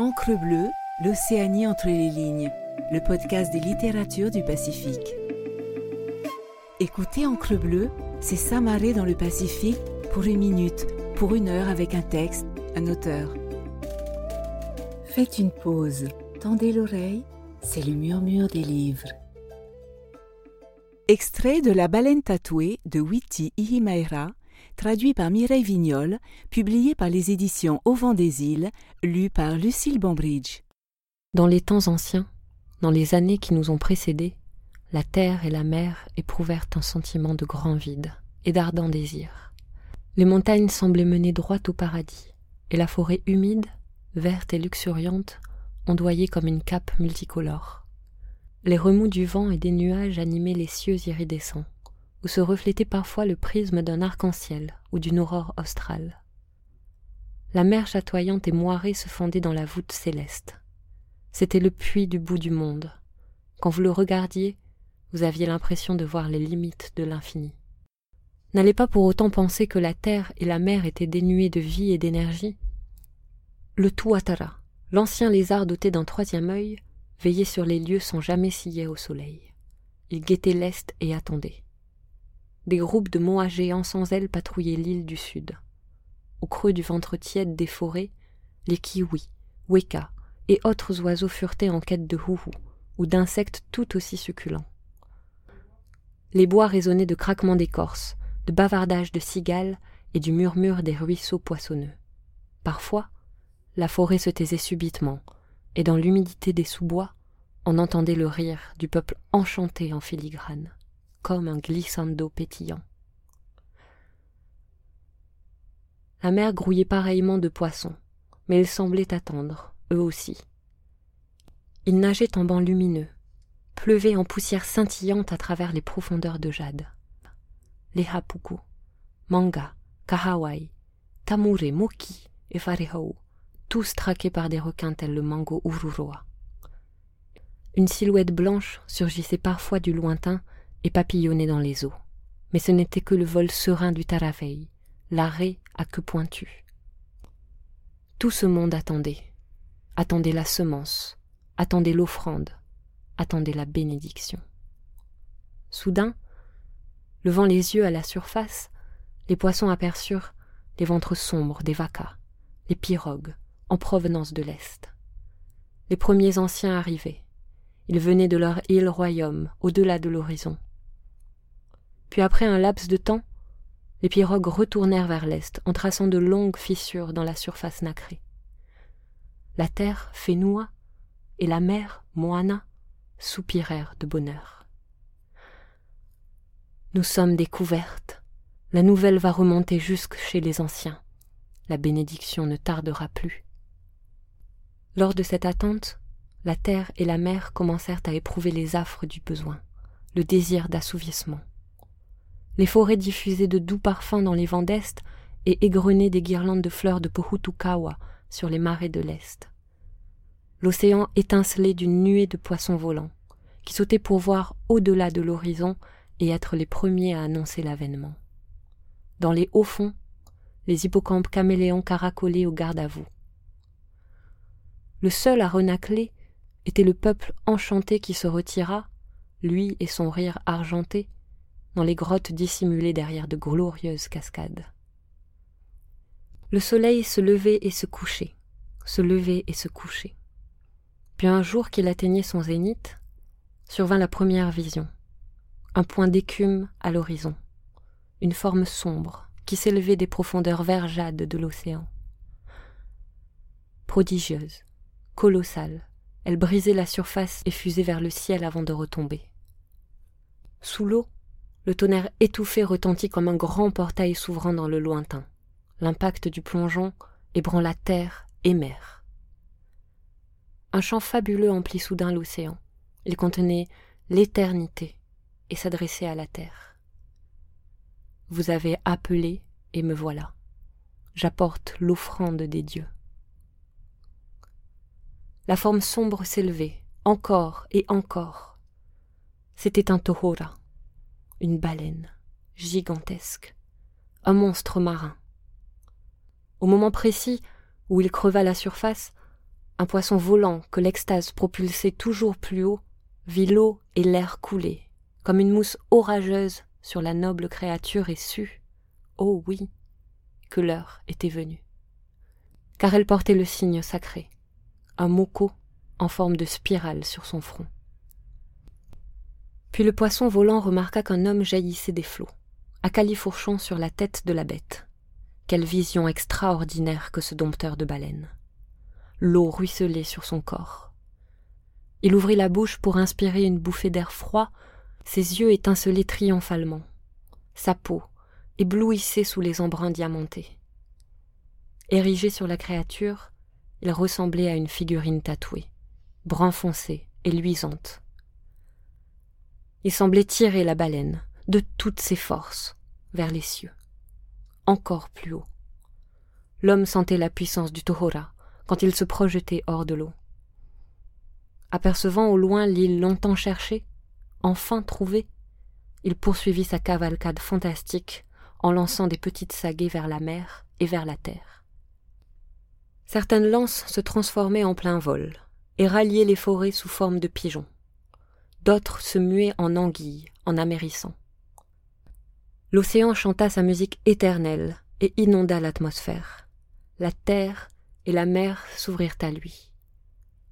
Encre bleue, l'Océanie entre les lignes, le podcast des littératures du Pacifique. Écoutez Encre bleue, c'est s'amarrer dans le Pacifique pour une minute, pour une heure avec un texte, un auteur. Faites une pause, tendez l'oreille, c'est le murmure des livres. Extrait de La baleine tatouée de Witi Ihimaera, traduit par Mireille Vignol, publié par les éditions Au vent des îles, lu par Lucille Bambridge. Dans les temps anciens, dans les années qui nous ont précédés, la terre et la mer éprouvèrent un sentiment de grand vide et d'ardent désir. Les montagnes semblaient mener droit au paradis, et la forêt humide, verte et luxuriante, ondoyait comme une cape multicolore. Les remous du vent et des nuages animaient les cieux iridescents, où se reflétait parfois le prisme d'un arc-en-ciel ou d'une aurore australe. La mer chatoyante et moirée se fondait dans la voûte céleste. C'était le puits du bout du monde. Quand vous le regardiez, vous aviez l'impression de voir les limites de l'infini. N'allez pas pour autant penser que la terre et la mer étaient dénuées de vie et d'énergie. Le Tuatara, l'ancien lézard doté d'un troisième œil, veillait sur les lieux sans jamais scier au soleil. Il guettait l'est et attendait. Des groupes de moas géants sans ailes patrouillaient l'île du sud. Au creux du ventre tiède des forêts, les kiwis, weka et autres oiseaux furetaient en quête de houmous ou d'insectes tout aussi succulents. Les bois résonnaient de craquements d'écorce, de bavardages de cigales et du murmure des ruisseaux poissonneux. Parfois, la forêt se taisait subitement, et dans l'humidité des sous-bois, on entendait le rire du peuple enchanté en filigrane comme un glissando pétillant. La mer grouillait pareillement de poissons, mais ils semblaient attendre, eux aussi. Ils nageaient en bancs lumineux, pleuvaient en poussière scintillante à travers les profondeurs de jade. Les hapuku, manga, kahawai, tamure, moki et farehou, tous traqués par des requins tels le mango ururoa. Une silhouette blanche surgissait parfois du lointain et papillonnait dans les eaux. Mais ce n'était que le vol serein du Taravei, l'arrêt à queue pointue. Tout ce monde attendait, attendait la semence, attendait l'offrande, attendait la bénédiction. Soudain, levant les yeux à la surface, les poissons aperçurent les ventres sombres des vacas, les pirogues, en provenance de l'Est. Les premiers anciens arrivaient. Ils venaient de leur île royaume, au-delà de l'horizon. Puis après un laps de temps, les pirogues retournèrent vers l'est en traçant de longues fissures dans la surface nacrée. La terre, Fénoua, et la mer, Moana, soupirèrent de bonheur. Nous sommes découvertes. La nouvelle va remonter jusque chez les anciens. La bénédiction ne tardera plus. Lors de cette attente, la terre et la mer commencèrent à éprouver les affres du besoin, le désir d'assouvissement les forêts diffusaient de doux parfums dans les vents d'est et égrenaient des guirlandes de fleurs de Pohutukawa sur les marais de l'est. L'océan étincelait d'une nuée de poissons volants, qui sautaient pour voir au-delà de l'horizon et être les premiers à annoncer l'avènement. Dans les hauts fonds, les hippocampes caméléons caracolaient au garde à vous. Le seul à renacler était le peuple enchanté qui se retira, lui et son rire argenté, dans les grottes dissimulées derrière de glorieuses cascades. Le soleil se levait et se couchait, se levait et se couchait. Puis un jour qu'il atteignait son zénith, survint la première vision. Un point d'écume à l'horizon, une forme sombre qui s'élevait des profondeurs vergeades de l'océan. Prodigieuse, colossale, elle brisait la surface et fusait vers le ciel avant de retomber. Sous l'eau, le tonnerre étouffé retentit comme un grand portail s'ouvrant dans le lointain. L'impact du plongeon ébranla terre et mer. Un chant fabuleux emplit soudain l'océan. Il contenait l'éternité et s'adressait à la terre. Vous avez appelé et me voilà. J'apporte l'offrande des dieux. La forme sombre s'élevait, encore et encore. C'était un Tohora une baleine, gigantesque, un monstre marin. Au moment précis où il creva la surface, un poisson volant que l'extase propulsait toujours plus haut, vit l'eau et l'air couler, comme une mousse orageuse sur la noble créature et sut, oh oui, que l'heure était venue. Car elle portait le signe sacré, un moko en forme de spirale sur son front. Puis le poisson volant remarqua qu'un homme jaillissait des flots, à califourchon sur la tête de la bête. Quelle vision extraordinaire que ce dompteur de baleines. L'eau ruisselait sur son corps. Il ouvrit la bouche pour inspirer une bouffée d'air froid, ses yeux étincelaient triomphalement. Sa peau éblouissait sous les embruns diamantés. Érigé sur la créature, il ressemblait à une figurine tatouée, brun foncé et luisante. Il semblait tirer la baleine, de toutes ses forces, vers les cieux encore plus haut. L'homme sentait la puissance du Tohora quand il se projetait hors de l'eau. Apercevant au loin l'île longtemps cherchée, enfin trouvée, il poursuivit sa cavalcade fantastique en lançant des petites saguées vers la mer et vers la terre. Certaines lances se transformaient en plein vol et ralliaient les forêts sous forme de pigeons. D'autres se muaient en anguilles en amérissant. L'océan chanta sa musique éternelle et inonda l'atmosphère. La terre et la mer s'ouvrirent à lui,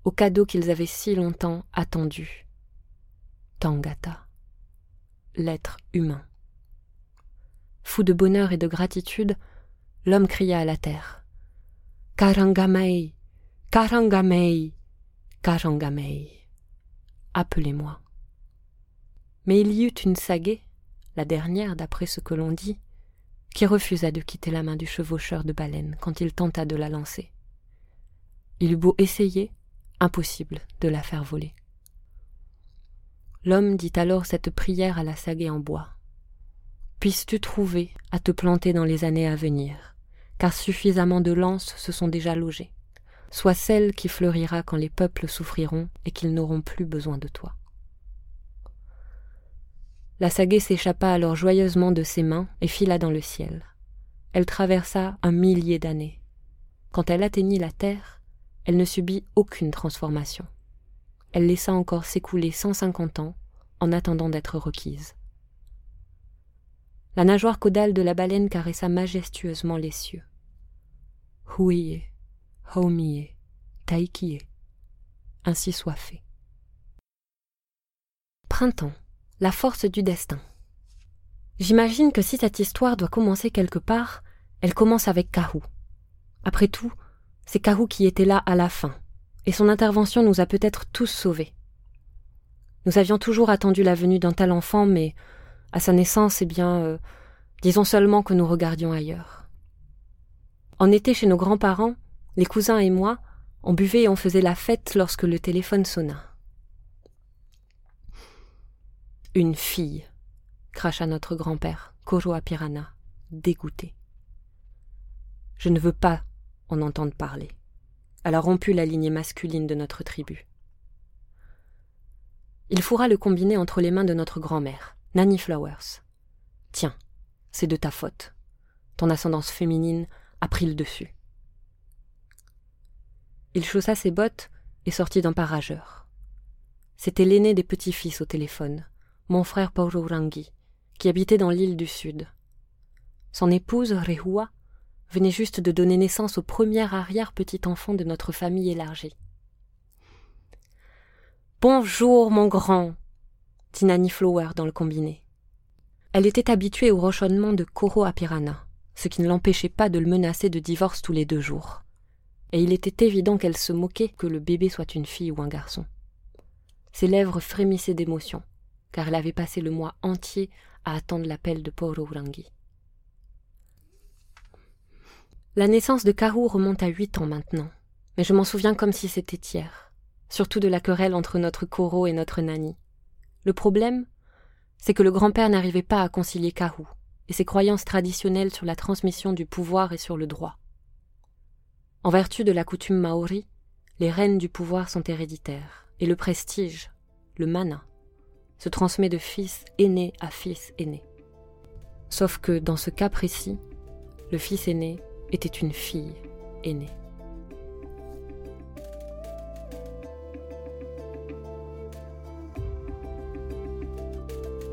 au cadeau qu'ils avaient si longtemps attendu. Tangata, l'être humain. Fou de bonheur et de gratitude, l'homme cria à la terre. Karangamei, Karangamei, Karangamei. Appelez-moi. Mais il y eut une saguée la dernière d'après ce que l'on dit, qui refusa de quitter la main du chevaucheur de baleine quand il tenta de la lancer. Il eut beau essayer, impossible de la faire voler. L'homme dit alors cette prière à la sagaie en bois. Puisses-tu trouver à te planter dans les années à venir, car suffisamment de lances se sont déjà logées, soit celle qui fleurira quand les peuples souffriront et qu'ils n'auront plus besoin de toi. La sagaie s'échappa alors joyeusement de ses mains et fila dans le ciel. Elle traversa un millier d'années. Quand elle atteignit la terre, elle ne subit aucune transformation. Elle laissa encore s'écouler cent cinquante ans en attendant d'être requise. La nageoire caudale de la baleine caressa majestueusement les cieux. Huiye, Haumiye, Taikiye. Ainsi soit fait. Printemps la force du destin. J'imagine que si cette histoire doit commencer quelque part, elle commence avec Kahou. Après tout, c'est Kahou qui était là à la fin, et son intervention nous a peut-être tous sauvés. Nous avions toujours attendu la venue d'un tel enfant, mais à sa naissance, eh bien, euh, disons seulement que nous regardions ailleurs. En été chez nos grands-parents, les cousins et moi, on buvait et on faisait la fête lorsque le téléphone sonna. Une fille, cracha notre grand-père, Koro Pirana, dégoûté. Je ne veux pas en entendre parler. Elle a rompu la lignée masculine de notre tribu. Il fourra le combiné entre les mains de notre grand-mère, Nanny Flowers. Tiens, c'est de ta faute. Ton ascendance féminine a pris le dessus. Il chaussa ses bottes et sortit d'un parageur. C'était l'aîné des petits-fils au téléphone, mon frère Paurourangi, qui habitait dans l'île du Sud. Son épouse, Rehua, venait juste de donner naissance au premier arrière-petit-enfant de notre famille élargie. Bonjour, mon grand, dit Nanny Flower dans le combiné. Elle était habituée au rochonnement de Koro Apirana, ce qui ne l'empêchait pas de le menacer de divorce tous les deux jours. Et il était évident qu'elle se moquait que le bébé soit une fille ou un garçon. Ses lèvres frémissaient d'émotion car elle avait passé le mois entier à attendre l'appel de Urangi. La naissance de Karu remonte à huit ans maintenant, mais je m'en souviens comme si c'était hier, surtout de la querelle entre notre Koro et notre Nani. Le problème, c'est que le grand-père n'arrivait pas à concilier Karu et ses croyances traditionnelles sur la transmission du pouvoir et sur le droit. En vertu de la coutume maori, les reines du pouvoir sont héréditaires, et le prestige, le mana, se transmet de fils aîné à fils aîné. Sauf que dans ce cas précis, le fils aîné était une fille aînée.